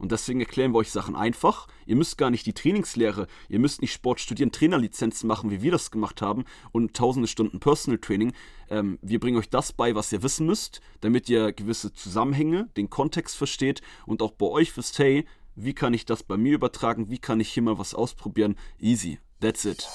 Und deswegen erklären wir euch Sachen einfach. Ihr müsst gar nicht die Trainingslehre, ihr müsst nicht Sport studieren, Trainerlizenzen machen, wie wir das gemacht haben und tausende Stunden Personal Training. Ähm, wir bringen euch das bei, was ihr wissen müsst, damit ihr gewisse Zusammenhänge, den Kontext versteht und auch bei euch wisst, hey, wie kann ich das bei mir übertragen, wie kann ich hier mal was ausprobieren. Easy. That's it.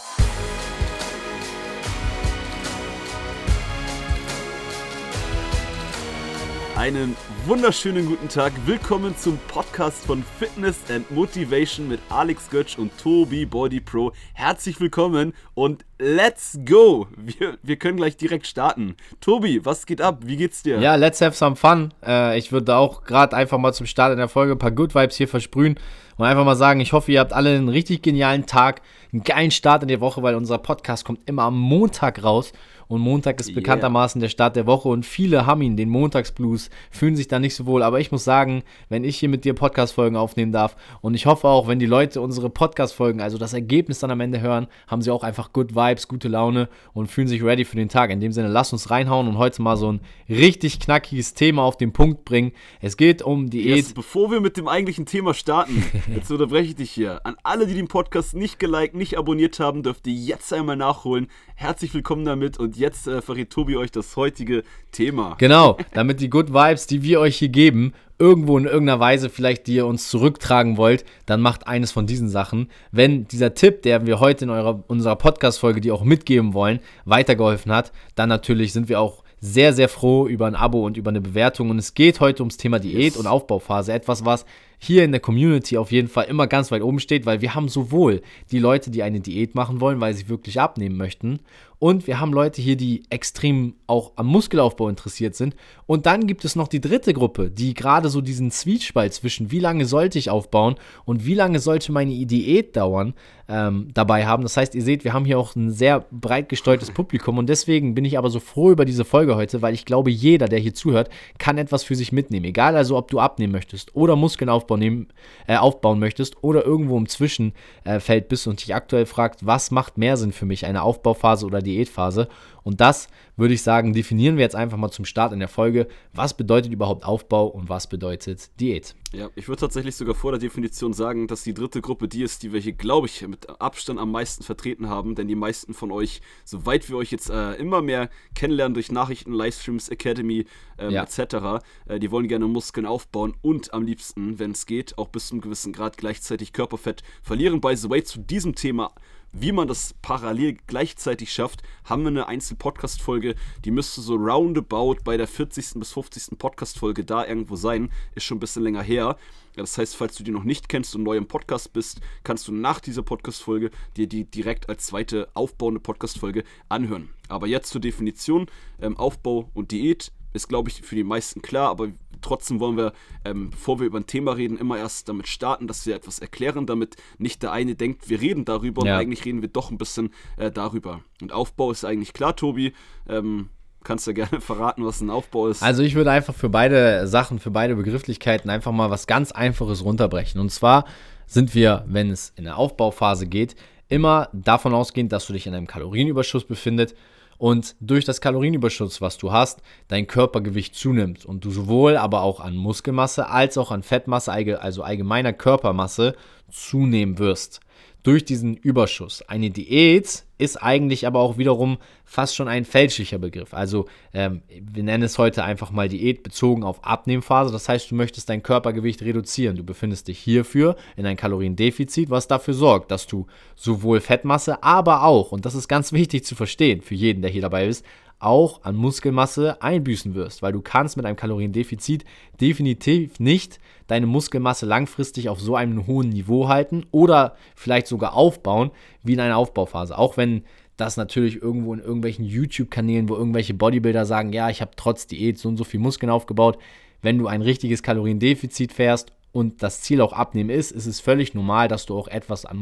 Einen wunderschönen guten Tag. Willkommen zum Podcast von Fitness and Motivation mit Alex Götsch und Tobi Body Pro. Herzlich willkommen und let's go. Wir, wir können gleich direkt starten. Tobi, was geht ab? Wie geht's dir? Ja, let's have some fun. Äh, ich würde auch gerade einfach mal zum Start in der Folge ein paar Good Vibes hier versprühen und einfach mal sagen, ich hoffe, ihr habt alle einen richtig genialen Tag, einen geilen Start in der Woche, weil unser Podcast kommt immer am Montag raus. Und Montag ist yeah. bekanntermaßen der Start der Woche und viele haben ihn, den Montagsblues, fühlen sich da nicht so wohl. Aber ich muss sagen, wenn ich hier mit dir Podcast-Folgen aufnehmen darf und ich hoffe auch, wenn die Leute unsere Podcast-Folgen, also das Ergebnis dann am Ende hören, haben sie auch einfach good Vibes, gute Laune und fühlen sich ready für den Tag. In dem Sinne, lass uns reinhauen und heute mal so ein richtig knackiges Thema auf den Punkt bringen. Es geht um Diät. Yes, bevor wir mit dem eigentlichen Thema starten, jetzt unterbreche ich dich hier. An alle, die den Podcast nicht geliked, nicht abonniert haben, dürft ihr jetzt einmal nachholen. Herzlich willkommen damit und jetzt äh, verrät Tobi euch das heutige Thema. Genau, damit die Good Vibes, die wir euch hier geben, irgendwo in irgendeiner Weise vielleicht, die ihr uns zurücktragen wollt, dann macht eines von diesen Sachen. Wenn dieser Tipp, der wir heute in eurer, unserer Podcast-Folge, die auch mitgeben wollen, weitergeholfen hat, dann natürlich sind wir auch sehr, sehr froh über ein Abo und über eine Bewertung. Und es geht heute ums Thema Diät yes. und Aufbauphase. Etwas, was hier in der Community auf jeden Fall immer ganz weit oben steht, weil wir haben sowohl die Leute, die eine Diät machen wollen, weil sie wirklich abnehmen möchten, und wir haben Leute hier, die extrem auch am Muskelaufbau interessiert sind. Und dann gibt es noch die dritte Gruppe, die gerade so diesen Zwiespalt zwischen, wie lange sollte ich aufbauen und wie lange sollte meine Diät dauern, ähm, dabei haben. Das heißt, ihr seht, wir haben hier auch ein sehr breit gestreutes Publikum. Und deswegen bin ich aber so froh über diese Folge heute, weil ich glaube, jeder, der hier zuhört, kann etwas für sich mitnehmen. Egal also, ob du abnehmen möchtest oder Muskeln aufbauen, äh, aufbauen möchtest oder irgendwo im Zwischenfeld bist und dich aktuell fragt, was macht mehr Sinn für mich, eine Aufbauphase oder Diätphase. Und das würde ich sagen, definieren wir jetzt einfach mal zum Start in der Folge. Was bedeutet überhaupt Aufbau und was bedeutet Diät? Ja, ich würde tatsächlich sogar vor der Definition sagen, dass die dritte Gruppe die ist, die wir hier, glaube ich, mit Abstand am meisten vertreten haben. Denn die meisten von euch, soweit wir euch jetzt äh, immer mehr kennenlernen durch Nachrichten, Livestreams, Academy ähm, ja. etc., äh, die wollen gerne Muskeln aufbauen und am liebsten, wenn es geht, auch bis zu einem gewissen Grad gleichzeitig Körperfett verlieren. By the way, zu diesem Thema wie man das parallel gleichzeitig schafft, haben wir eine Einzel-Podcast-Folge, die müsste so roundabout bei der 40. bis 50. Podcast-Folge da irgendwo sein. Ist schon ein bisschen länger her. Das heißt, falls du die noch nicht kennst und neu im Podcast bist, kannst du nach dieser Podcast-Folge dir die direkt als zweite aufbauende Podcast-Folge anhören. Aber jetzt zur Definition: ähm, Aufbau und Diät ist, glaube ich, für die meisten klar, aber trotzdem wollen wir, ähm, bevor wir über ein Thema reden, immer erst damit starten, dass wir etwas erklären, damit nicht der eine denkt, wir reden darüber ja. und eigentlich reden wir doch ein bisschen äh, darüber. Und Aufbau ist eigentlich klar, Tobi. Ähm, kannst du gerne verraten, was ein Aufbau ist. Also ich würde einfach für beide Sachen, für beide Begrifflichkeiten einfach mal was ganz Einfaches runterbrechen. Und zwar sind wir, wenn es in der Aufbauphase geht, immer davon ausgehend, dass du dich in einem Kalorienüberschuss befindest und durch das Kalorienüberschuss, was du hast, dein Körpergewicht zunimmt und du sowohl aber auch an Muskelmasse als auch an Fettmasse, also allgemeiner Körpermasse, zunehmen wirst durch diesen Überschuss. Eine Diät ist eigentlich aber auch wiederum fast schon ein fälschlicher Begriff. Also ähm, wir nennen es heute einfach mal Diät bezogen auf Abnehmphase. Das heißt, du möchtest dein Körpergewicht reduzieren. Du befindest dich hierfür in ein Kaloriendefizit, was dafür sorgt, dass du sowohl Fettmasse, aber auch, und das ist ganz wichtig zu verstehen für jeden, der hier dabei ist, auch an Muskelmasse einbüßen wirst, weil du kannst mit einem Kaloriendefizit definitiv nicht deine Muskelmasse langfristig auf so einem hohen Niveau halten oder vielleicht sogar aufbauen wie in einer Aufbauphase. Auch wenn das natürlich irgendwo in irgendwelchen YouTube-Kanälen, wo irgendwelche Bodybuilder sagen, ja, ich habe trotz Diät so und so viel Muskeln aufgebaut. Wenn du ein richtiges Kaloriendefizit fährst und das Ziel auch abnehmen ist, ist es völlig normal, dass du auch etwas an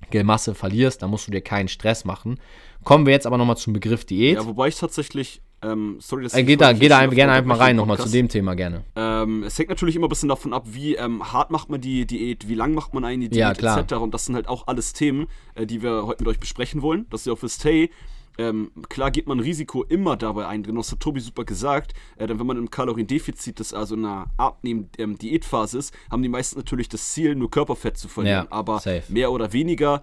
Muskelmasse verlierst. Da musst du dir keinen Stress machen. Kommen wir jetzt aber nochmal zum Begriff Diät. Ja, wobei ich tatsächlich ähm, sorry, dass äh, geht da, geht da gerne einfach mal rein, nochmal zu dem Thema gerne. Ähm, es hängt natürlich immer ein bisschen davon ab, wie ähm, hart macht man die Diät, wie lang macht man eine Diät, ja, etc. Und das sind halt auch alles Themen, äh, die wir heute mit euch besprechen wollen, dass ihr auch wisst, hey, ähm, klar geht man Risiko immer dabei ein, genau das hat Tobi super gesagt, äh, denn wenn man im Kaloriendefizit ist, also in einer Abnehmen-Diätphase ähm, ist, haben die meisten natürlich das Ziel, nur Körperfett zu verlieren. Ja, Aber safe. mehr oder weniger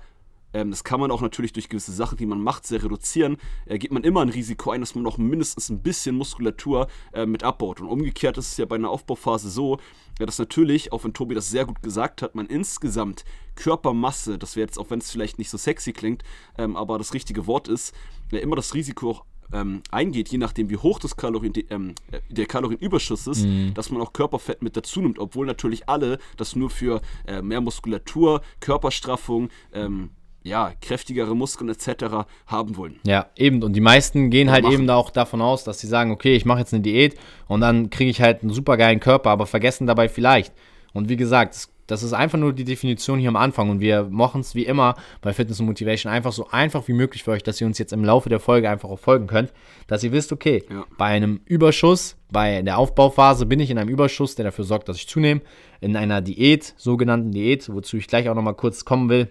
ähm, das kann man auch natürlich durch gewisse Sachen, die man macht, sehr reduzieren. Äh, geht man immer ein Risiko ein, dass man auch mindestens ein bisschen Muskulatur äh, mit abbaut. Und umgekehrt ist es ja bei einer Aufbauphase so, ja, dass natürlich, auch wenn Tobi das sehr gut gesagt hat, man insgesamt Körpermasse, das wäre jetzt, auch wenn es vielleicht nicht so sexy klingt, ähm, aber das richtige Wort ist, ja, immer das Risiko auch ähm, eingeht, je nachdem wie hoch das Kalorien, ähm, der Kalorienüberschuss ist, Mhm. dass man auch Körperfett mit dazu nimmt, obwohl natürlich alle das nur für äh, mehr Muskulatur, Körperstraffung, ähm, ja, kräftigere Muskeln etc. haben wollen. Ja, eben. Und die meisten gehen halt machen. eben auch davon aus, dass sie sagen, okay, ich mache jetzt eine Diät und dann kriege ich halt einen super geilen Körper, aber vergessen dabei vielleicht. Und wie gesagt, das, das ist einfach nur die Definition hier am Anfang und wir machen es wie immer bei Fitness und Motivation einfach so einfach wie möglich für euch, dass ihr uns jetzt im Laufe der Folge einfach auch folgen könnt, dass ihr wisst, okay, Ja. bei einem Überschuss, bei der Aufbauphase bin ich in einem Überschuss, der dafür sorgt, dass ich zunehme, in einer Diät, sogenannten Diät, wozu ich gleich auch nochmal kurz kommen will,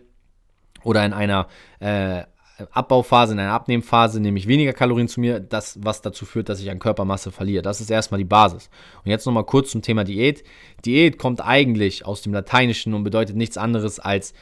oder in einer äh, Abbauphase, in einer Abnehmphase nehme ich weniger Kalorien zu mir, das, was dazu führt, dass ich an Körpermasse verliere. Das ist erstmal die Basis. Und jetzt nochmal kurz zum Thema Diät. Diät kommt eigentlich aus dem Lateinischen und bedeutet nichts anderes als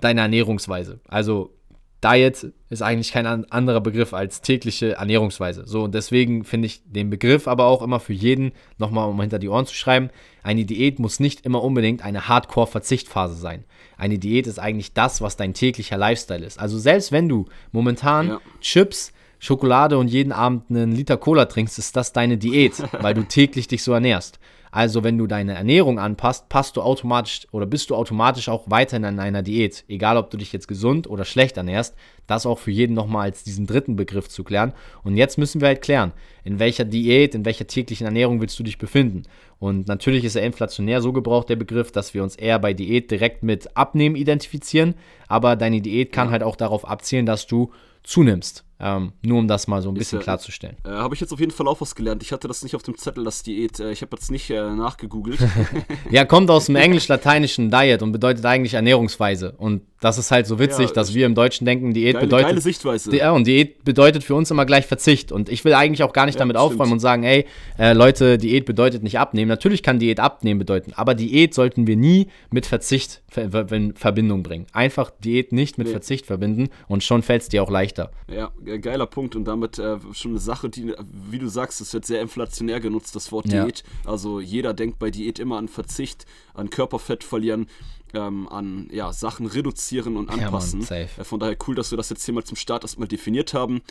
deine Ernährungsweise. Also Diet ist eigentlich kein an- anderer Begriff als tägliche Ernährungsweise. So, und deswegen finde ich den Begriff aber auch immer für jeden, nochmal um hinter die Ohren zu schreiben, eine Diät muss nicht immer unbedingt eine Hardcore-Verzichtphase sein. Eine Diät ist eigentlich das, was dein täglicher Lifestyle ist. Also selbst wenn du momentan Ja. Chips, Schokolade und jeden Abend einen Liter Cola trinkst, ist das deine Diät, weil du täglich dich so ernährst. Also wenn du deine Ernährung anpasst, passt du automatisch oder bist du automatisch auch weiterhin an einer Diät. Egal, ob du dich jetzt gesund oder schlecht ernährst, das auch für jeden nochmal als diesen dritten Begriff zu klären. Und jetzt müssen wir halt klären, in welcher Diät, in welcher täglichen Ernährung willst du dich befinden. Und natürlich ist er inflationär so gebraucht, der Begriff, dass wir uns eher bei Diät direkt mit Abnehmen identifizieren. Aber deine Diät kann halt auch darauf abzielen, dass du zunimmst. Ähm, nur um das mal so ein bisschen ja- klarzustellen. Äh, habe ich jetzt auf jeden Fall auch was gelernt. Ich hatte das nicht auf dem Zettel, das Diät. Äh, ich habe jetzt nicht äh, nachgegoogelt. Ja, kommt aus dem englisch-lateinischen Diet und bedeutet eigentlich Ernährungsweise. Und das ist halt so witzig, Ja, dass wir im Deutschen denken, Diät Geile, bedeutet. geile Sichtweise. Ja, und Diät bedeutet für uns immer gleich Verzicht. Und ich will eigentlich auch gar nicht Ja, damit aufräumen und sagen, ey, äh, Leute, Diät bedeutet nicht abnehmen. Natürlich kann Diät abnehmen bedeuten, aber Diät sollten wir nie mit Verzicht ver ver in Verbindung bringen. Einfach Diät nicht mit Nee. Verzicht verbinden und schon fällt es dir auch leichter. Ja, ge- geiler Punkt und damit äh, schon eine Sache, die, wie du sagst, es wird sehr inflationär genutzt, das Wort Ja. Diät. Also jeder denkt bei Diät immer an Verzicht, an Körperfett verlieren, ähm, an ja, Sachen reduzieren und anpassen. safe. Äh, von daher cool, dass wir das jetzt hier mal zum Start erstmal definiert haben.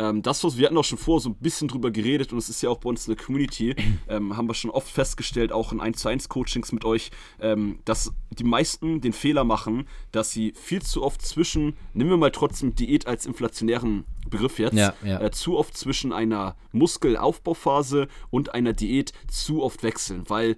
Ähm, das, was wir hatten auch schon vorher so ein bisschen drüber geredet und es ist ja auch bei uns in der Community, ähm, haben wir schon oft festgestellt, auch in 1 zu 1 Coachings mit euch, ähm, dass die meisten den Fehler machen, dass sie viel zu oft zwischen, nehmen wir mal trotzdem Diät als inflationären Begriff jetzt, Ja, ja. Äh, zu oft zwischen einer Muskelaufbauphase und einer Diät zu oft wechseln, weil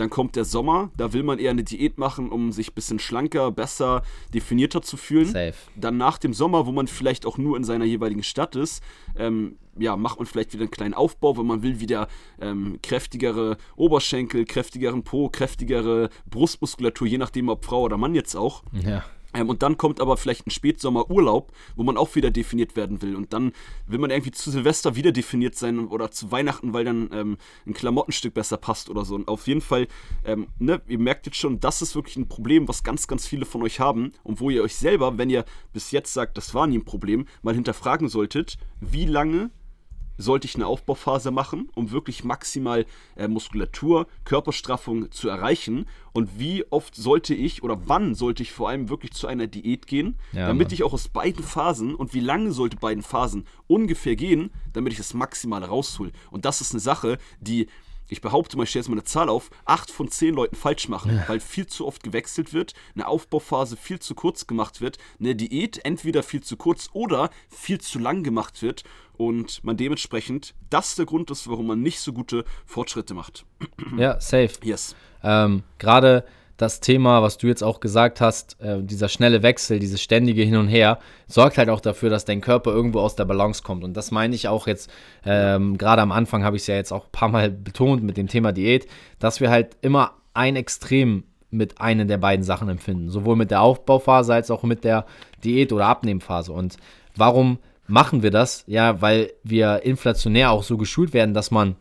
dann kommt der Sommer, da will man eher eine Diät machen, um sich ein bisschen schlanker, besser, definierter zu fühlen. Safe. Dann nach dem Sommer, wo man vielleicht auch nur in seiner jeweiligen Stadt ist, ähm, ja, macht man vielleicht wieder einen kleinen Aufbau, weil man will wieder ähm, kräftigere Oberschenkel, kräftigeren Po, kräftigere Brustmuskulatur, je nachdem ob Frau oder Mann jetzt auch. Ja. Ähm, und dann kommt aber vielleicht ein Spätsommerurlaub, wo man auch wieder definiert werden will. Und dann will man irgendwie zu Silvester wieder definiert sein oder zu Weihnachten, weil dann ähm, ein Klamottenstück besser passt oder so. Und auf jeden Fall, ähm, ne, ihr merkt jetzt schon, das ist wirklich ein Problem, was ganz, ganz viele von euch haben. Und wo ihr euch selber, wenn ihr bis jetzt sagt, das war nie ein Problem, mal hinterfragen solltet, wie lange sollte ich eine Aufbauphase machen, um wirklich maximal äh, Muskulatur, Körperstraffung zu erreichen? Und wie oft sollte ich oder wann sollte ich vor allem wirklich zu einer Diät gehen, Ja, damit Mann. ich auch aus beiden Phasen und wie lange sollte beiden Phasen ungefähr gehen, damit ich das Maximale raushol? Und das ist eine Sache, die ich behaupte mal, ich stelle jetzt mal eine Zahl auf, acht von zehn Leuten falsch machen, weil viel zu oft gewechselt wird, eine Aufbauphase viel zu kurz gemacht wird, eine Diät entweder viel zu kurz oder viel zu lang gemacht wird und man dementsprechend das der Grund ist, warum man nicht so gute Fortschritte macht. ja, safe. Yes. Ähm, Gerade das Thema, was du jetzt auch gesagt hast, äh, dieser schnelle Wechsel, dieses ständige Hin und Her, sorgt halt auch dafür, dass dein Körper irgendwo aus der Balance kommt. Und das meine ich auch jetzt, ähm, gerade am Anfang habe ich es ja jetzt auch ein paar Mal betont mit dem Thema Diät, dass wir halt immer ein Extrem mit einer der beiden Sachen empfinden. Sowohl mit der Aufbauphase als auch mit der Diät- oder Abnehmphase. Und warum machen wir das? Ja, weil wir inflationär auch so geschult werden, dass man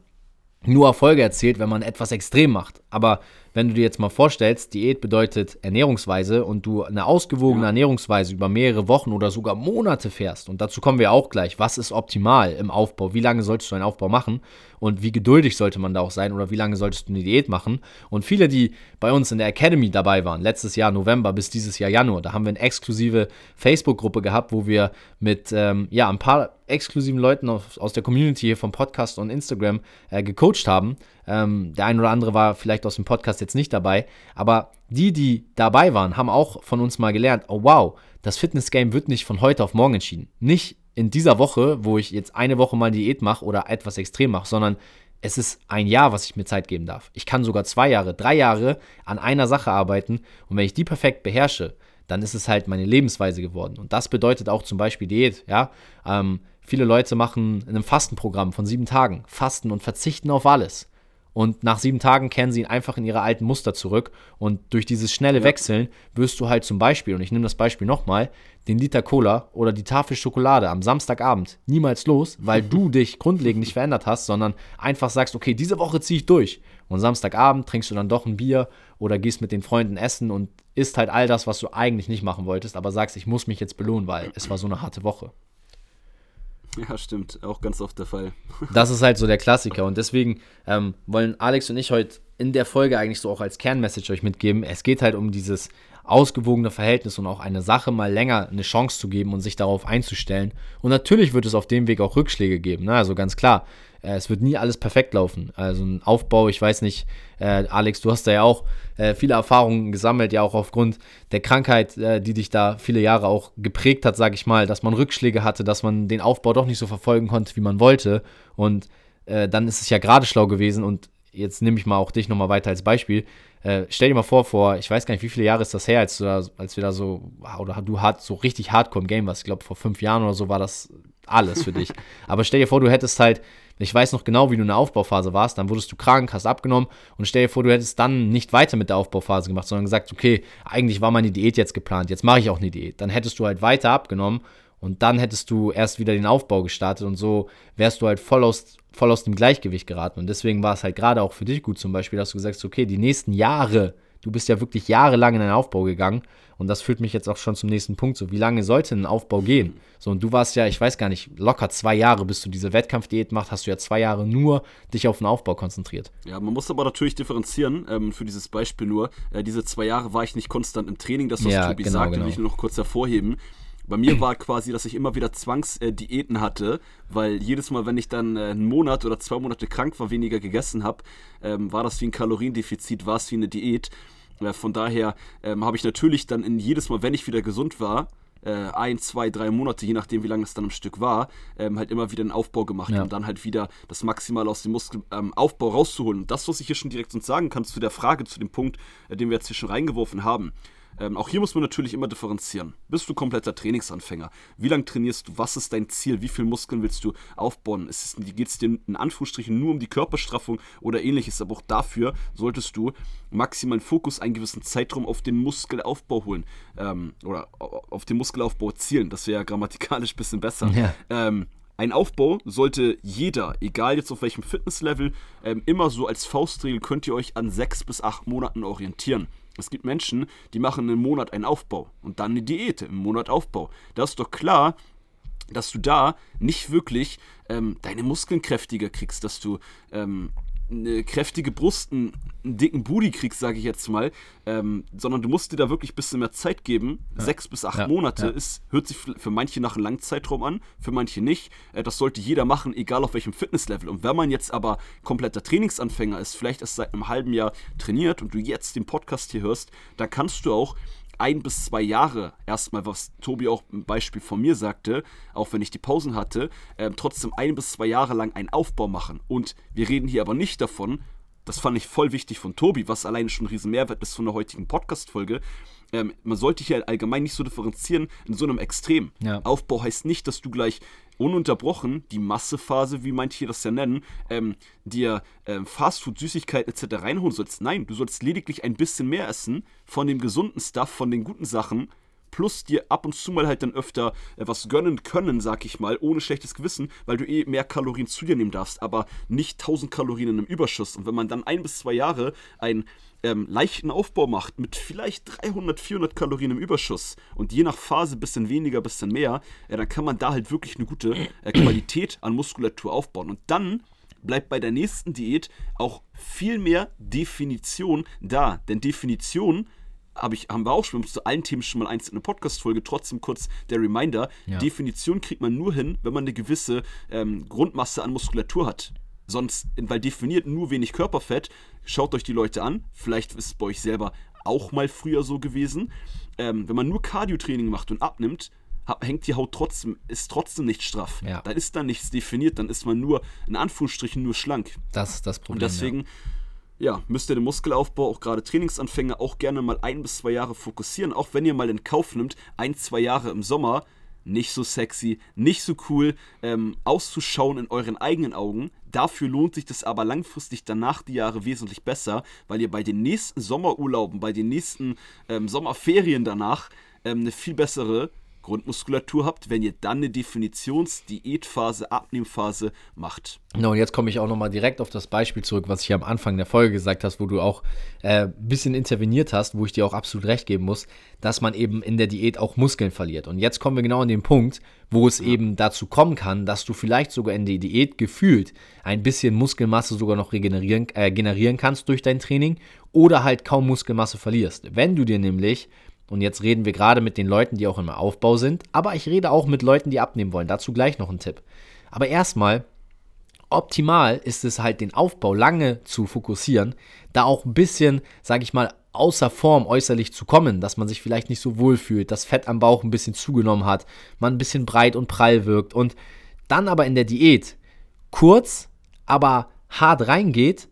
nur Erfolge erzielt, wenn man etwas extrem macht. Aber wenn du dir jetzt mal vorstellst, Diät bedeutet Ernährungsweise und du eine ausgewogene ja. Ernährungsweise über mehrere Wochen oder sogar Monate fährst, und dazu kommen wir auch gleich, was ist optimal im Aufbau, wie lange solltest du einen Aufbau machen und wie geduldig sollte man da auch sein oder wie lange solltest du eine Diät machen. Und viele, die bei uns in der Academy dabei waren, letztes Jahr November bis dieses Jahr Januar, da haben wir eine exklusive Facebook-Gruppe gehabt, wo wir mit ähm, ja, ein paar exklusiven Leuten aus, aus der Community hier vom Podcast und Instagram äh, gecoacht haben ähm, der ein oder andere war vielleicht aus dem Podcast jetzt nicht dabei, aber die, die dabei waren, haben auch von uns mal gelernt, oh wow, das Fitness-Game wird nicht von heute auf morgen entschieden. Nicht in dieser Woche, wo ich jetzt eine Woche mal Diät mache oder etwas extrem mache, sondern es ist ein Jahr, was ich mir Zeit geben darf. Ich kann sogar zwei Jahre, drei Jahre an einer Sache arbeiten und wenn ich die perfekt beherrsche, dann ist es halt meine Lebensweise geworden. Und das bedeutet auch zum Beispiel Diät, ja. Ähm, viele Leute machen ein Fastenprogramm von sieben Tagen, fasten und verzichten auf alles. Und nach sieben Tagen kehren sie einfach in ihre alten Muster zurück. Und durch dieses schnelle Wechseln wirst du halt zum Beispiel, und ich nehme das Beispiel nochmal, den Liter Cola oder die Tafel Schokolade am Samstagabend niemals los, weil du dich grundlegend nicht verändert hast, sondern einfach sagst, okay, diese Woche ziehe ich durch. Und Samstagabend trinkst du dann doch ein Bier oder gehst mit den Freunden essen und isst halt all das, was du eigentlich nicht machen wolltest, aber sagst, ich muss mich jetzt belohnen, weil es war so eine harte Woche. Ja, stimmt. Auch ganz oft der Fall. Das ist halt so der Klassiker. Und deswegen ähm, wollen Alex und ich heute in der Folge eigentlich so auch als Kernmessage euch mitgeben. Es geht halt um dieses ausgewogene Verhältnis und auch eine Sache mal länger eine Chance zu geben und sich darauf einzustellen. Und natürlich wird es auf dem Weg auch Rückschläge geben. Ne? Also ganz klar, es wird nie alles perfekt laufen. Also ein Aufbau, ich weiß nicht, äh, Alex, du hast da ja auch äh, viele Erfahrungen gesammelt, ja auch aufgrund der Krankheit, äh, die dich da viele Jahre auch geprägt hat, sag ich mal, dass man Rückschläge hatte, dass man den Aufbau doch nicht so verfolgen konnte, wie man wollte. Und äh, dann ist es ja gerade schlau gewesen und jetzt nehme ich mal auch dich nochmal weiter als Beispiel. Äh, stell dir mal vor, vor, ich weiß gar nicht, wie viele Jahre ist das her, als, du da, als wir da so, oder du hart, so richtig hardcore im Game warst. Ich glaube, vor fünf Jahren oder so war das alles für dich. Aber stell dir vor, du hättest halt ich weiß noch genau, wie du in der Aufbauphase warst, dann wurdest du krank, hast abgenommen und stell dir vor, du hättest dann nicht weiter mit der Aufbauphase gemacht, sondern gesagt, okay, eigentlich war meine Diät jetzt geplant, jetzt mache ich auch eine Diät. Dann hättest du halt weiter abgenommen und dann hättest du erst wieder den Aufbau gestartet und so wärst du halt voll aus, voll aus dem Gleichgewicht geraten. Und deswegen war es halt gerade auch für dich gut zum Beispiel, dass du gesagt hast, okay, die nächsten Jahre, du bist ja wirklich jahrelang in den Aufbau gegangen und das führt mich jetzt auch schon zum nächsten Punkt. So, wie lange sollte ein Aufbau gehen? So, und du warst ja, ich weiß gar nicht, locker zwei Jahre, bis du diese Wettkampfdiät machst, hast du ja zwei Jahre nur dich auf den Aufbau konzentriert. Ja, man muss aber natürlich differenzieren, ähm, für dieses Beispiel nur. Äh, diese zwei Jahre war ich nicht konstant im Training, das, was ja, Tobi genau, sagte, genau. will ich nur noch kurz hervorheben. Bei mir war quasi, dass ich immer wieder Zwangsdiäten äh, hatte, weil jedes Mal, wenn ich dann äh, einen Monat oder zwei Monate krank war, weniger gegessen habe, ähm, war das wie ein Kaloriendefizit, war es wie eine Diät. Äh, von daher ähm, habe ich natürlich dann in jedes Mal, wenn ich wieder gesund war, äh, ein, zwei, drei Monate, je nachdem, wie lange es dann am Stück war, ähm, halt immer wieder einen Aufbau gemacht, ja. um dann halt wieder das Maximal aus dem Muskelaufbau ähm, rauszuholen. Und das, was ich hier schon direkt uns sagen kann, zu der Frage, zu dem Punkt, äh, den wir jetzt hier schon reingeworfen haben. Ähm, auch hier muss man natürlich immer differenzieren. Bist du kompletter Trainingsanfänger? Wie lange trainierst du? Was ist dein Ziel? Wie viele Muskeln willst du aufbauen? Geht es dir in Anführungsstrichen nur um die Körperstraffung oder ähnliches? Aber auch dafür solltest du maximalen Fokus einen gewissen Zeitraum auf den Muskelaufbau holen. Ähm, oder auf den Muskelaufbau zielen. Das wäre ja grammatikalisch ein bisschen besser. Ja. Ähm, ein Aufbau sollte jeder, egal jetzt auf welchem Fitnesslevel, ähm, immer so als Faustregel könnt ihr euch an sechs bis acht Monaten orientieren. Es gibt Menschen, die machen einen Monat einen Aufbau und dann eine Diät im Monat Aufbau. Da ist doch klar, dass du da nicht wirklich ähm, deine Muskeln kräftiger kriegst, dass du ähm, eine kräftige Brust, einen, einen dicken Booty kriegst, sage ich jetzt mal, ähm, sondern du musst dir da wirklich ein bisschen mehr Zeit geben. Ja. Sechs bis acht ja. Monate ja. Ist, hört sich für manche nach einem Langzeitraum an, für manche nicht. Äh, das sollte jeder machen, egal auf welchem Fitnesslevel. Und wenn man jetzt aber kompletter Trainingsanfänger ist, vielleicht erst seit einem halben Jahr trainiert und du jetzt den Podcast hier hörst, da kannst du auch ein bis zwei Jahre erstmal, was Tobi auch ein Beispiel von mir sagte, auch wenn ich die Pausen hatte, äh, trotzdem ein bis zwei Jahre lang einen Aufbau machen. Und wir reden hier aber nicht davon, das fand ich voll wichtig von Tobi, was alleine schon ein riesen Mehrwert ist von der heutigen Podcast-Folge. Ähm, man sollte hier allgemein nicht so differenzieren in so einem Extrem. Ja. Aufbau heißt nicht, dass du gleich ununterbrochen die Massephase, wie manche das ja nennen, ähm, dir ähm, Fastfood, Süßigkeiten etc. reinholen sollst. Nein, du sollst lediglich ein bisschen mehr essen von dem gesunden Stuff, von den guten Sachen, plus dir ab und zu mal halt dann öfter äh, was gönnen können, sag ich mal, ohne schlechtes Gewissen, weil du eh mehr Kalorien zu dir nehmen darfst, aber nicht 1000 Kalorien in einem Überschuss. Und wenn man dann ein bis zwei Jahre einen ähm, leichten Aufbau macht mit vielleicht 300, 400 Kalorien im Überschuss und je nach Phase ein bisschen weniger, ein bisschen mehr, ja, dann kann man da halt wirklich eine gute äh, Qualität an Muskulatur aufbauen. Und dann bleibt bei der nächsten Diät auch viel mehr Definition da. Denn Definition hab ich, haben wir auch schon zu allen Themen schon mal eins in einer Podcast-Folge. Trotzdem kurz der Reminder: ja. Definition kriegt man nur hin, wenn man eine gewisse ähm, Grundmasse an Muskulatur hat. Sonst, weil definiert nur wenig Körperfett, schaut euch die Leute an. Vielleicht ist es bei euch selber auch mal früher so gewesen. Ähm, wenn man nur Cardio-Training macht und abnimmt, hängt die Haut trotzdem, ist trotzdem nicht straff. Ja. Da ist dann nichts definiert, dann ist man nur, in Anführungsstrichen, nur schlank. Das ist das Problem. Und deswegen, ja, ja müsst ihr den Muskelaufbau, auch gerade Trainingsanfänger, auch gerne mal ein bis zwei Jahre fokussieren. Auch wenn ihr mal in Kauf nimmt, ein, zwei Jahre im Sommer, nicht so sexy, nicht so cool ähm, auszuschauen in euren eigenen Augen. Dafür lohnt sich das aber langfristig danach die Jahre wesentlich besser, weil ihr bei den nächsten Sommerurlauben, bei den nächsten ähm, Sommerferien danach ähm, eine viel bessere Grundmuskulatur habt, wenn ihr dann eine Definitions-Diätphase, Abnehmphase macht. No, und jetzt komme ich auch nochmal direkt auf das Beispiel zurück, was ich am Anfang der Folge gesagt hast, wo du auch ein äh, bisschen interveniert hast, wo ich dir auch absolut recht geben muss, dass man eben in der Diät auch Muskeln verliert. Und jetzt kommen wir genau an den Punkt, wo es ja. eben dazu kommen kann, dass du vielleicht sogar in der Diät gefühlt ein bisschen Muskelmasse sogar noch regenerieren, äh, generieren kannst durch dein Training oder halt kaum Muskelmasse verlierst. Wenn du dir nämlich und jetzt reden wir gerade mit den Leuten, die auch im Aufbau sind, aber ich rede auch mit Leuten, die abnehmen wollen. Dazu gleich noch ein Tipp. Aber erstmal, optimal ist es halt, den Aufbau lange zu fokussieren, da auch ein bisschen, sage ich mal, außer Form äußerlich zu kommen, dass man sich vielleicht nicht so wohl fühlt, das Fett am Bauch ein bisschen zugenommen hat, man ein bisschen breit und prall wirkt und dann aber in der Diät kurz, aber hart reingeht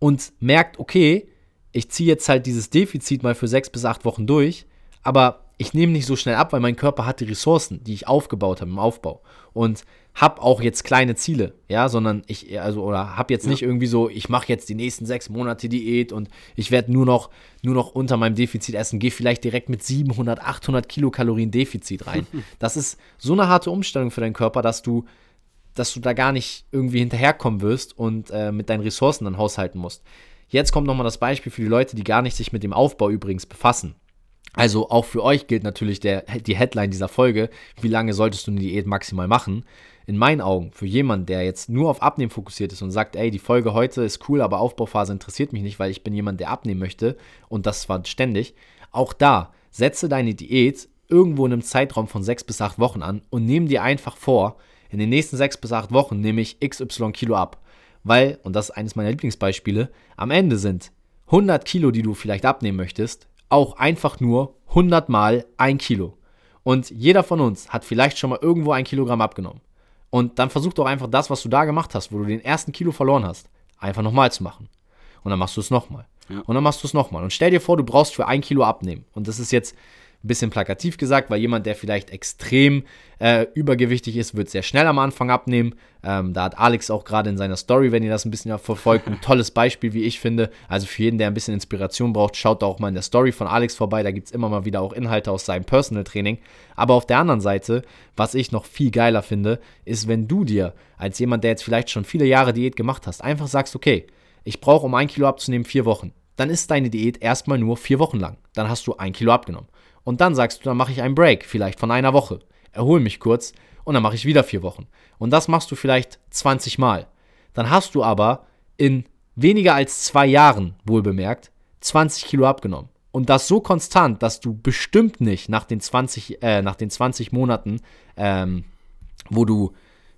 und merkt, okay, ich ziehe jetzt halt dieses Defizit mal für sechs bis acht Wochen durch aber ich nehme nicht so schnell ab, weil mein Körper hat die Ressourcen, die ich aufgebaut habe im Aufbau und habe auch jetzt kleine Ziele, ja, sondern ich also oder habe jetzt ja. nicht irgendwie so, ich mache jetzt die nächsten sechs Monate Diät und ich werde nur noch nur noch unter meinem Defizit essen, gehe vielleicht direkt mit 700, 800 Kilokalorien Defizit rein. das ist so eine harte Umstellung für deinen Körper, dass du dass du da gar nicht irgendwie hinterherkommen wirst und äh, mit deinen Ressourcen dann haushalten musst. Jetzt kommt nochmal das Beispiel für die Leute, die gar nicht sich mit dem Aufbau übrigens befassen. Also auch für euch gilt natürlich der, die Headline dieser Folge, wie lange solltest du eine Diät maximal machen? In meinen Augen, für jemanden, der jetzt nur auf Abnehmen fokussiert ist und sagt, ey, die Folge heute ist cool, aber Aufbauphase interessiert mich nicht, weil ich bin jemand, der abnehmen möchte und das zwar ständig, auch da, setze deine Diät irgendwo in einem Zeitraum von sechs bis acht Wochen an und nimm dir einfach vor, in den nächsten sechs bis acht Wochen nehme ich XY Kilo ab. Weil, und das ist eines meiner Lieblingsbeispiele, am Ende sind 100 Kilo, die du vielleicht abnehmen möchtest, auch einfach nur 100 mal ein Kilo. Und jeder von uns hat vielleicht schon mal irgendwo ein Kilogramm abgenommen. Und dann versuch doch einfach das, was du da gemacht hast, wo du den ersten Kilo verloren hast, einfach nochmal zu machen. Und dann machst du es nochmal. Ja. Und dann machst du es nochmal. Und stell dir vor, du brauchst für ein Kilo abnehmen. Und das ist jetzt ein bisschen plakativ gesagt, weil jemand, der vielleicht extrem äh, übergewichtig ist, wird sehr schnell am Anfang abnehmen. Ähm, da hat Alex auch gerade in seiner Story, wenn ihr das ein bisschen verfolgt, ein tolles Beispiel, wie ich finde. Also für jeden, der ein bisschen Inspiration braucht, schaut da auch mal in der Story von Alex vorbei. Da gibt es immer mal wieder auch Inhalte aus seinem Personal Training. Aber auf der anderen Seite, was ich noch viel geiler finde, ist, wenn du dir als jemand, der jetzt vielleicht schon viele Jahre Diät gemacht hast, einfach sagst, okay, ich brauche, um ein Kilo abzunehmen, vier Wochen. Dann ist deine Diät erstmal nur vier Wochen lang. Dann hast du ein Kilo abgenommen. Und dann sagst du, dann mache ich einen Break, vielleicht von einer Woche. Erhole mich kurz und dann mache ich wieder vier Wochen. Und das machst du vielleicht 20 Mal. Dann hast du aber in weniger als zwei Jahren, wohlbemerkt, 20 Kilo abgenommen. Und das so konstant, dass du bestimmt nicht nach den 20, äh, nach den 20 Monaten, ähm, wo, du,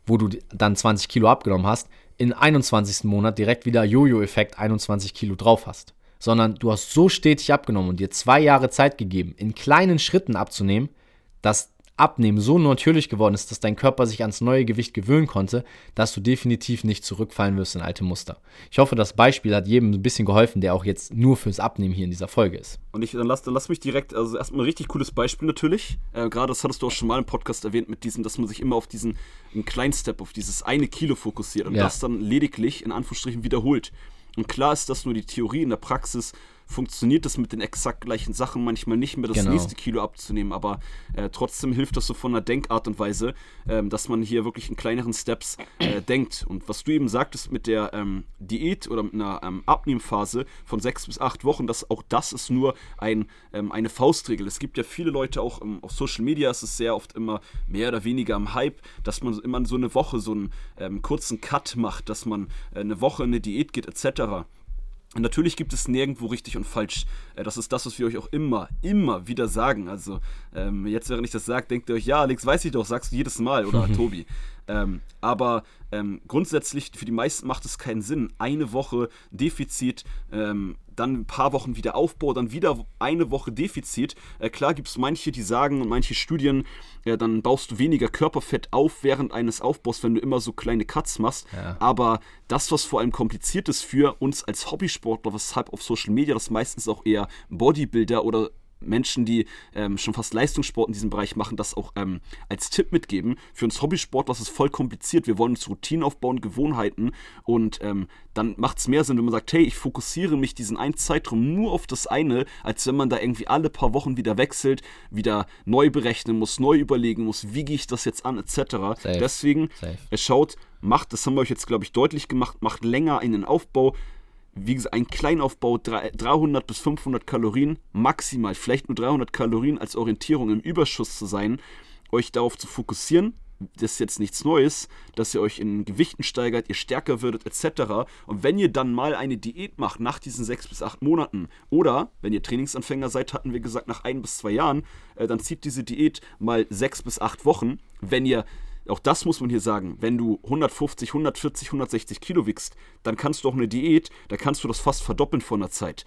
wo du dann 20 Kilo abgenommen hast, in 21. Monat direkt wieder Jojo-Effekt 21 Kilo drauf hast sondern du hast so stetig abgenommen und dir zwei Jahre Zeit gegeben, in kleinen Schritten abzunehmen, dass Abnehmen so natürlich geworden ist, dass dein Körper sich ans neue Gewicht gewöhnen konnte, dass du definitiv nicht zurückfallen wirst in alte Muster. Ich hoffe, das Beispiel hat jedem ein bisschen geholfen, der auch jetzt nur fürs Abnehmen hier in dieser Folge ist. Und ich, dann lass, dann lass mich direkt, also erstmal ein richtig cooles Beispiel natürlich. Äh, Gerade das hattest du auch schon mal im Podcast erwähnt, mit diesem, dass man sich immer auf diesen einen kleinen Step, auf dieses eine Kilo fokussiert und ja. das dann lediglich in Anführungsstrichen wiederholt. Und klar ist das nur die Theorie, in der Praxis funktioniert es mit den exakt gleichen Sachen manchmal nicht mehr, das genau. nächste Kilo abzunehmen. Aber äh, trotzdem hilft das so von der Denkart und Weise, ähm, dass man hier wirklich in kleineren Steps äh, denkt. Und was du eben sagtest mit der ähm, Diät oder mit einer ähm, Abnehmphase von sechs bis acht Wochen, das, auch das ist nur ein, ähm, eine Faustregel. Es gibt ja viele Leute auch ähm, auf Social Media, ist es sehr oft immer mehr oder weniger am Hype, dass man immer so eine Woche so einen ähm, kurzen Cut macht, dass man äh, eine Woche in eine Diät geht etc. Und natürlich gibt es nirgendwo richtig und falsch. Äh, das ist das, was wir euch auch immer, immer wieder sagen. Also ähm, jetzt, während ich das sage, denkt ihr euch, ja, Alex, weiß ich doch, sagst du jedes Mal oder Tobi. Ähm, aber ähm, grundsätzlich für die meisten macht es keinen Sinn. Eine Woche Defizit, ähm, dann ein paar Wochen wieder Aufbau, dann wieder eine Woche Defizit. Äh, klar gibt es manche, die sagen und manche Studien, ja, dann baust du weniger Körperfett auf während eines Aufbaus, wenn du immer so kleine Cuts machst. Ja. Aber das, was vor allem kompliziert ist für uns als Hobbysportler, weshalb auf Social Media das meistens auch eher Bodybuilder oder Menschen, die ähm, schon fast Leistungssport in diesem Bereich machen, das auch ähm, als Tipp mitgeben. Für uns Hobbysportler ist es voll kompliziert. Wir wollen uns Routinen aufbauen, Gewohnheiten und ähm, dann macht es mehr Sinn, wenn man sagt, hey, ich fokussiere mich diesen einen Zeitraum nur auf das eine, als wenn man da irgendwie alle paar Wochen wieder wechselt, wieder neu berechnen muss, neu überlegen muss, wie gehe ich das jetzt an, etc. Safe. Deswegen, Safe. schaut, macht, das haben wir euch jetzt, glaube ich, deutlich gemacht, macht länger einen Aufbau, wie gesagt, ein Kleinaufbau, 300 bis 500 Kalorien maximal, vielleicht nur 300 Kalorien als Orientierung im Überschuss zu sein, euch darauf zu fokussieren. Das ist jetzt nichts Neues, dass ihr euch in Gewichten steigert, ihr stärker würdet, etc. Und wenn ihr dann mal eine Diät macht nach diesen sechs bis acht Monaten oder wenn ihr Trainingsanfänger seid, hatten wir gesagt, nach ein bis zwei Jahren, äh, dann zieht diese Diät mal sechs bis acht Wochen. Wenn ihr auch das muss man hier sagen, wenn du 150, 140, 160 Kilo wiegst, dann kannst du auch eine Diät, da kannst du das fast verdoppeln von der Zeit.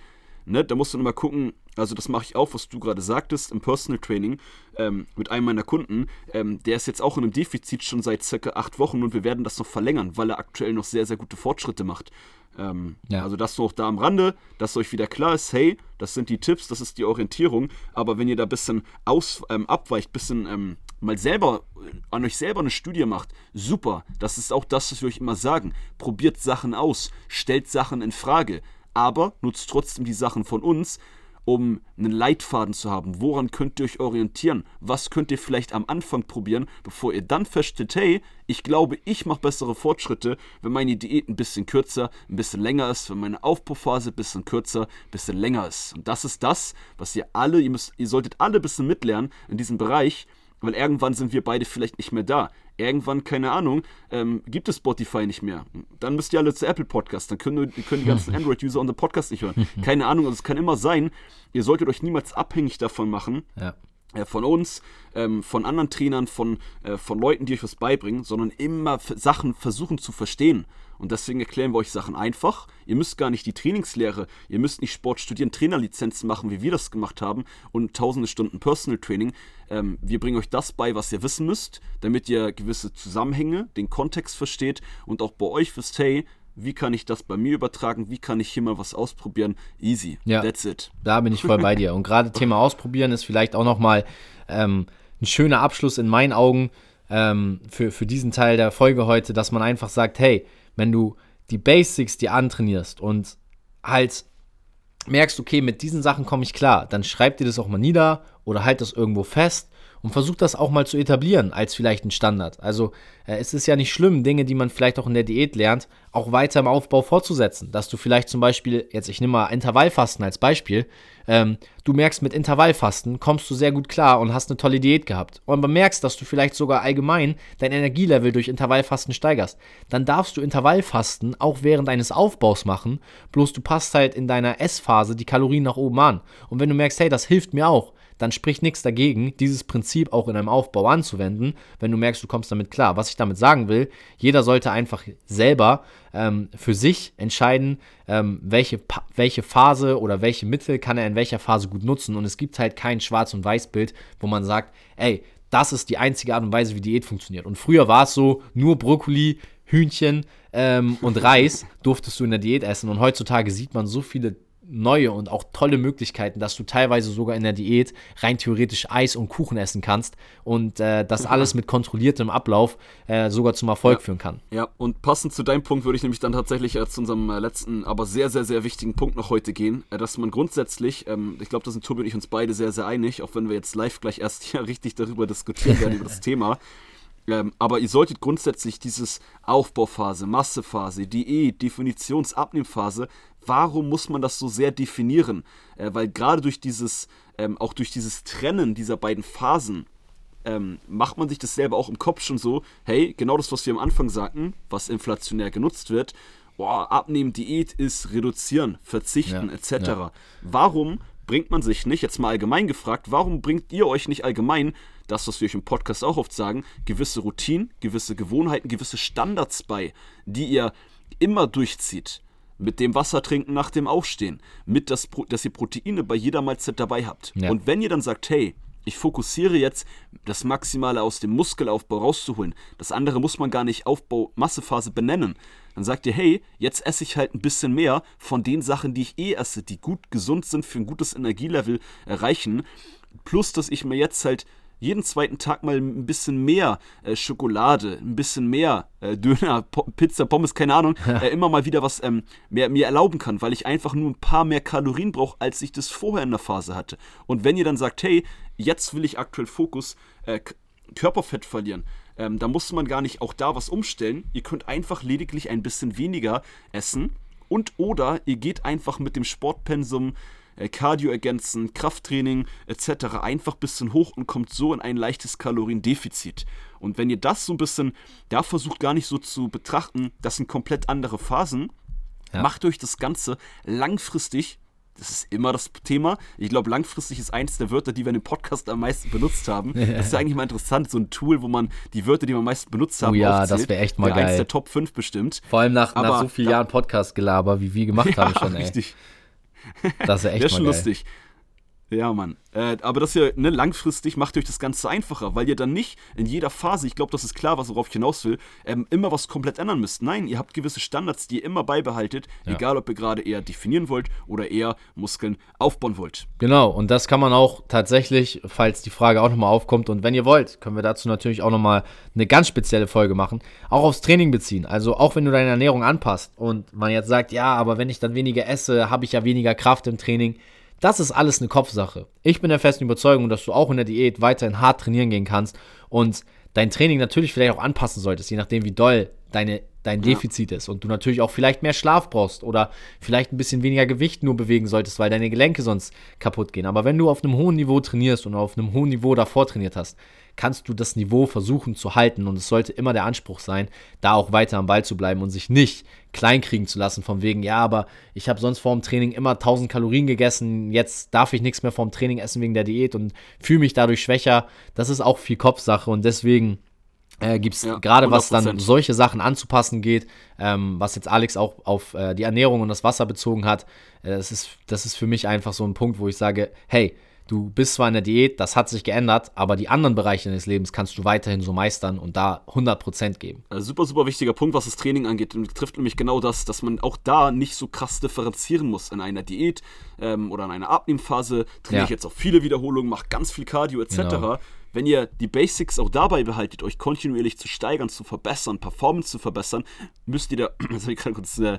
Ne, da musst du mal gucken, also das mache ich auch, was du gerade sagtest, im Personal Training ähm, mit einem meiner Kunden. Ähm, der ist jetzt auch in einem Defizit schon seit circa acht Wochen und wir werden das noch verlängern, weil er aktuell noch sehr, sehr gute Fortschritte macht. Ähm, ja. Also das noch da am Rande, dass euch wieder klar ist, hey, das sind die Tipps, das ist die Orientierung, aber wenn ihr da ein bisschen aus, ähm, abweicht, ein bisschen ähm, mal selber an euch selber eine Studie macht, super. Das ist auch das, was wir euch immer sagen. Probiert Sachen aus, stellt Sachen in Frage, aber nutzt trotzdem die Sachen von uns, um einen Leitfaden zu haben. Woran könnt ihr euch orientieren? Was könnt ihr vielleicht am Anfang probieren, bevor ihr dann feststellt, hey, ich glaube, ich mache bessere Fortschritte, wenn meine Diät ein bisschen kürzer, ein bisschen länger ist, wenn meine Aufbauphase ein bisschen kürzer, ein bisschen länger ist. Und das ist das, was ihr alle, ihr, müsst, ihr solltet alle ein bisschen mitlernen in diesem Bereich, weil irgendwann sind wir beide vielleicht nicht mehr da. Irgendwann, keine Ahnung, ähm, gibt es Spotify nicht mehr. Dann müsst ihr alle zu Apple Podcast. Dann können, können die ganzen Android-User unseren Podcast nicht hören. Keine Ahnung, also es kann immer sein, ihr solltet euch niemals abhängig davon machen. Ja äh, von uns, ähm, von anderen Trainern, von, äh, von Leuten, die euch was beibringen, sondern immer Sachen versuchen zu verstehen. Und deswegen erklären wir euch Sachen einfach. Ihr müsst gar nicht die Trainingslehre, ihr müsst nicht Sport studieren, Trainerlizenzen machen, wie wir das gemacht haben und tausende Stunden Personal Training. Ähm, wir bringen euch das bei, was ihr wissen müsst, damit ihr gewisse Zusammenhänge, den Kontext versteht und auch bei euch wisst, hey, wie kann ich das bei mir übertragen, wie kann ich hier mal was ausprobieren. Easy, ja, that's it. Da bin ich voll bei dir. Und gerade Thema Ausprobieren ist vielleicht auch nochmal ähm, ein schöner Abschluss in meinen Augen ähm, für, für diesen Teil der Folge heute, dass man einfach sagt, hey, wenn du die Basics dir antrainierst und halt merkst, okay, mit diesen Sachen komme ich klar, dann schreib dir das auch mal nieder oder halt das irgendwo fest und versuch das auch mal zu etablieren als vielleicht ein Standard. Also äh, es ist ja nicht schlimm, Dinge, die man vielleicht auch in der Diät lernt, auch weiter im Aufbau fortzusetzen. Dass du vielleicht zum Beispiel, jetzt ich nehme mal Intervallfasten als Beispiel, ähm, du merkst mit Intervallfasten kommst du sehr gut klar und hast eine tolle Diät gehabt. Und man merkst, dass du vielleicht sogar allgemein dein Energielevel durch Intervallfasten steigerst. Dann darfst du Intervallfasten auch während deines Aufbaus machen, bloß du passt halt in deiner Essphase die Kalorien nach oben an. Und wenn du merkst, hey, das hilft mir auch, dann spricht nichts dagegen, dieses Prinzip auch in einem Aufbau anzuwenden, wenn du merkst, du kommst damit klar. Was ich damit sagen will, jeder sollte einfach selber ähm, für sich entscheiden, ähm, welche, welche Phase oder welche Mittel kann er in welcher Phase gut nutzen. Und es gibt halt kein Schwarz- und Weiß-Bild, wo man sagt, ey, das ist die einzige Art und Weise, wie Diät funktioniert. Und früher war es so, nur Brokkoli, Hühnchen ähm, und Reis durftest du in der Diät essen. Und heutzutage sieht man so viele neue und auch tolle Möglichkeiten, dass du teilweise sogar in der Diät rein theoretisch Eis und Kuchen essen kannst und äh, das alles mit kontrolliertem Ablauf äh, sogar zum Erfolg ja. führen kann. Ja, und passend zu deinem Punkt würde ich nämlich dann tatsächlich äh, zu unserem äh, letzten, aber sehr, sehr, sehr wichtigen Punkt noch heute gehen, äh, dass man grundsätzlich, ähm, ich glaube, da sind Tobi und ich uns beide sehr, sehr einig, auch wenn wir jetzt live gleich erst hier richtig darüber diskutieren werden, über das Thema. Ähm, aber ihr solltet grundsätzlich dieses Aufbauphase, Massephase, Diät, Definitionsabnehmphase, warum muss man das so sehr definieren? Äh, weil gerade durch dieses, ähm, auch durch dieses Trennen dieser beiden Phasen, ähm, macht man sich das selber auch im Kopf schon so, hey, genau das, was wir am Anfang sagten, was inflationär genutzt wird, boah, abnehmen, Diät ist reduzieren, verzichten, Ja, etc. ja. Warum bringt man sich nicht, jetzt mal allgemein gefragt, warum bringt ihr euch nicht allgemein das, was wir euch im Podcast auch oft sagen, gewisse Routinen, gewisse Gewohnheiten, gewisse Standards bei, die ihr immer durchzieht? Mit dem Wasser trinken nach dem Aufstehen, mit das, dass ihr Proteine bei jeder Mahlzeit dabei habt. Ja. Und wenn ihr dann sagt, hey, ich fokussiere jetzt, das Maximale aus dem Muskelaufbau rauszuholen, das andere muss man gar nicht Aufbau, Massephase benennen, dann sagt ihr, hey, jetzt esse ich halt ein bisschen mehr von den Sachen, die ich eh esse, die gut gesund sind, für ein gutes Energielevel erreichen, plus dass ich mir jetzt halt jeden zweiten Tag mal ein bisschen mehr äh, Schokolade, ein bisschen mehr äh, Döner, po Pizza, Pommes, keine Ahnung, äh, immer mal wieder was ähm, mehr, mir erlauben kann, weil ich einfach nur ein paar mehr Kalorien brauche, als ich das vorher in der Phase hatte. Und wenn ihr dann sagt, hey, jetzt will ich aktuell Fokus äh, Körperfett verlieren, ähm, da muss man gar nicht auch da was umstellen. Ihr könnt einfach lediglich ein bisschen weniger essen und oder ihr geht einfach mit dem Sportpensum äh, Cardio ergänzen, Krafttraining etc. einfach ein bisschen hoch und kommt so in ein leichtes Kaloriendefizit. Und wenn ihr das so ein bisschen, da versucht gar nicht so zu betrachten, das sind komplett andere Phasen, Ja. macht euch das Ganze langfristig, das ist immer das Thema, ich glaube langfristig ist eins der Wörter, die wir in dem Podcast am meisten benutzt haben. Das ist ja eigentlich mal interessant, so ein Tool, wo man die Wörter, die wir am meisten benutzt haben, Oh ja, aufzählt. das wär echt mal Wäre Eins geil. der Top 5 bestimmt. Vor allem nach, nach so vielen Jahren Podcast-Gelaber, wie wir gemacht haben schon, ey. richtig. Das ist ja echt Wäre mal schon geil. lustig. Ja, Mann. Äh, aber das hier, ne, langfristig macht euch das Ganze einfacher, weil ihr dann nicht in jeder Phase, ich glaube, das ist klar, was worauf ich hinaus will, ähm, immer was komplett ändern müsst. Nein, ihr habt gewisse Standards, die ihr immer beibehaltet, Ja. egal ob ihr gerade eher definieren wollt oder eher Muskeln aufbauen wollt. Genau, und das kann man auch tatsächlich, falls die Frage auch nochmal aufkommt und wenn ihr wollt, können wir dazu natürlich auch nochmal eine ganz spezielle Folge machen, auch aufs Training beziehen. Also auch wenn du deine Ernährung anpasst und man jetzt sagt, ja, aber wenn ich dann weniger esse, habe ich ja weniger Kraft im Training. Das ist alles eine Kopfsache. Ich bin der festen Überzeugung, dass du auch in der Diät weiterhin hart trainieren gehen kannst und dein Training natürlich vielleicht auch anpassen solltest, je nachdem wie doll deine, dein Defizit ist und du natürlich auch vielleicht mehr Schlaf brauchst oder vielleicht ein bisschen weniger Gewicht nur bewegen solltest, weil deine Gelenke sonst kaputt gehen. Aber wenn du auf einem hohen Niveau trainierst und auf einem hohen Niveau davor trainiert hast, kannst du das Niveau versuchen zu halten und es sollte immer der Anspruch sein, da auch weiter am Ball zu bleiben und sich nicht kleinkriegen zu lassen von wegen, ja, aber ich habe sonst vor dem Training immer 1000 Kalorien gegessen, jetzt darf ich nichts mehr vor dem Training essen wegen der Diät und fühle mich dadurch schwächer. Das ist auch viel Kopfsache und deswegen äh, gibt es Ja, gerade was dann 100%. solche Sachen anzupassen geht, ähm, was jetzt Alex auch auf äh, die Ernährung und das Wasser bezogen hat, äh, das, ist, das ist für mich einfach so ein Punkt, wo ich sage, hey, du bist zwar in der Diät, das hat sich geändert, aber die anderen Bereiche deines Lebens kannst du weiterhin so meistern und da 100% geben. Äh, super, super wichtiger Punkt, was das Training angeht. Und trifft nämlich genau das, dass man auch da nicht so krass differenzieren muss. In einer Diät ähm, oder in einer Abnehmphase trainiere Ja. ich jetzt auf viele Wiederholungen, mache ganz viel Cardio etc. Genau. Wenn ihr die Basics auch dabei behaltet, euch kontinuierlich zu steigern, zu verbessern, Performance zu verbessern, müsst ihr da, jetzt habe ich gerade kurz äh,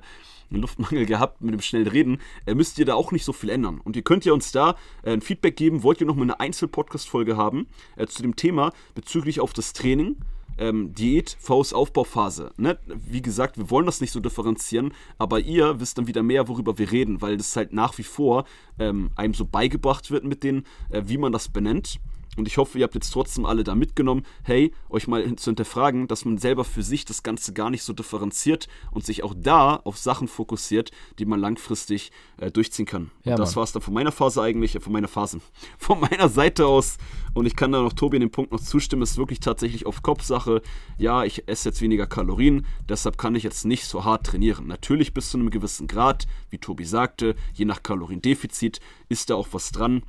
einen Luftmangel gehabt mit dem schnellen Reden, äh, müsst ihr da auch nicht so viel ändern. Und ihr könnt ja uns da äh, ein Feedback geben, wollt ihr noch mal eine Einzel-Podcast-Folge haben äh, zu dem Thema bezüglich auf das Training ähm, Diät vs Aufbauphase. Ne? Wie gesagt, wir wollen das nicht so differenzieren, aber ihr wisst dann wieder mehr, worüber wir reden, weil das halt nach wie vor ähm, einem so beigebracht wird mit den, äh, wie man das benennt. Und ich hoffe, ihr habt jetzt trotzdem alle da mitgenommen, hey, euch mal zu hinterfragen, dass man selber für sich das Ganze gar nicht so differenziert und sich auch da auf Sachen fokussiert, die man langfristig äh, durchziehen kann. Ja, das war es dann von meiner Phase eigentlich, äh, von meiner Phase, von meiner Seite aus. Und ich kann da noch Tobi in dem Punkt noch zustimmen, es ist wirklich tatsächlich auf Kopfsache. Ja, ich esse jetzt weniger Kalorien, deshalb kann ich jetzt nicht so hart trainieren. Natürlich bis zu einem gewissen Grad, wie Tobi sagte, je nach Kaloriendefizit ist da auch was dran.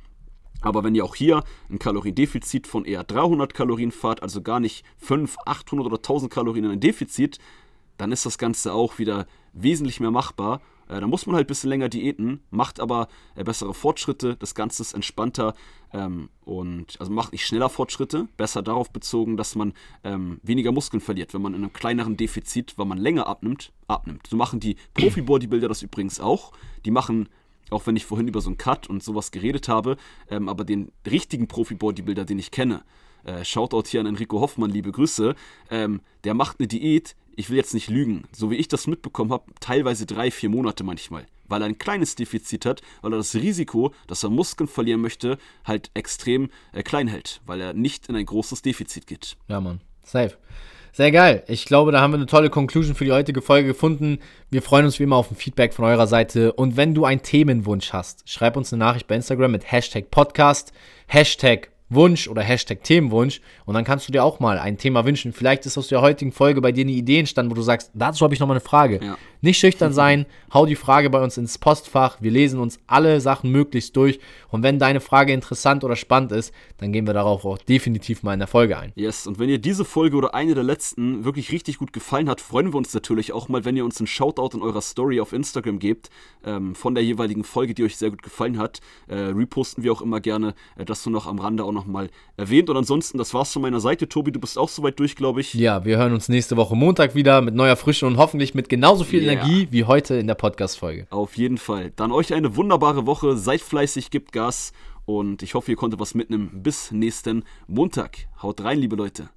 Aber wenn ihr auch hier ein Kaloriendefizit von eher 300 Kalorien fahrt, also gar nicht 5, 800 oder 1000 Kalorien in ein Defizit, dann ist das Ganze auch wieder wesentlich mehr machbar. Äh, da muss man halt ein bisschen länger diäten, macht aber äh, bessere Fortschritte, das Ganze ist entspannter ähm, und also macht nicht schneller Fortschritte, besser darauf bezogen, dass man ähm, weniger Muskeln verliert, wenn man in einem kleineren Defizit, weil man länger abnimmt, abnimmt. So machen die Profi-Bodybuilder das übrigens auch. Die machen auch wenn ich vorhin über so einen Cut und sowas geredet habe, ähm, aber den richtigen Profi-Bodybuilder, den ich kenne, äh, Shoutout hier an Enrico Hoffmann, liebe Grüße, ähm, der macht eine Diät, ich will jetzt nicht lügen, so wie ich das mitbekommen habe, teilweise drei, vier Monate manchmal, weil er ein kleines Defizit hat, weil er das Risiko, dass er Muskeln verlieren möchte, halt extrem äh, klein hält, weil er nicht in ein großes Defizit geht. Ja, Mann. Safe. Sehr geil. Ich glaube, da haben wir eine tolle Conclusion für die heutige Folge gefunden. Wir freuen uns wie immer auf ein Feedback von eurer Seite. Und wenn du einen Themenwunsch hast, schreib uns eine Nachricht bei Instagram mit Hashtag Podcast, Hashtag Wunsch oder Hashtag Themenwunsch und dann kannst du dir auch mal ein Thema wünschen. Vielleicht ist aus der heutigen Folge bei dir eine Idee entstanden, wo du sagst, dazu habe ich nochmal eine Frage. Ja. Nicht schüchtern sein, hau die Frage bei uns ins Postfach. Wir lesen uns alle Sachen möglichst durch und wenn deine Frage interessant oder spannend ist, dann gehen wir darauf auch definitiv mal in der Folge ein. Yes, und wenn ihr diese Folge oder eine der letzten wirklich richtig gut gefallen hat, freuen wir uns natürlich auch mal, wenn ihr uns einen Shoutout in eurer Story auf Instagram gebt ähm, von der jeweiligen Folge, die euch sehr gut gefallen hat. Äh, reposten wir auch immer gerne, äh, das so noch am Rande auch noch nochmal erwähnt. Und ansonsten, das war's von meiner Seite. Tobi, du bist auch soweit durch, glaube ich. Ja, wir hören uns nächste Woche Montag wieder mit neuer Frische und hoffentlich mit genauso viel yeah. Energie wie heute in der Podcast-Folge. Auf jeden Fall. Dann euch eine wunderbare Woche. Seid fleißig, gebt Gas. Und ich hoffe, ihr konntet was mitnehmen. Bis nächsten Montag. Haut rein, liebe Leute.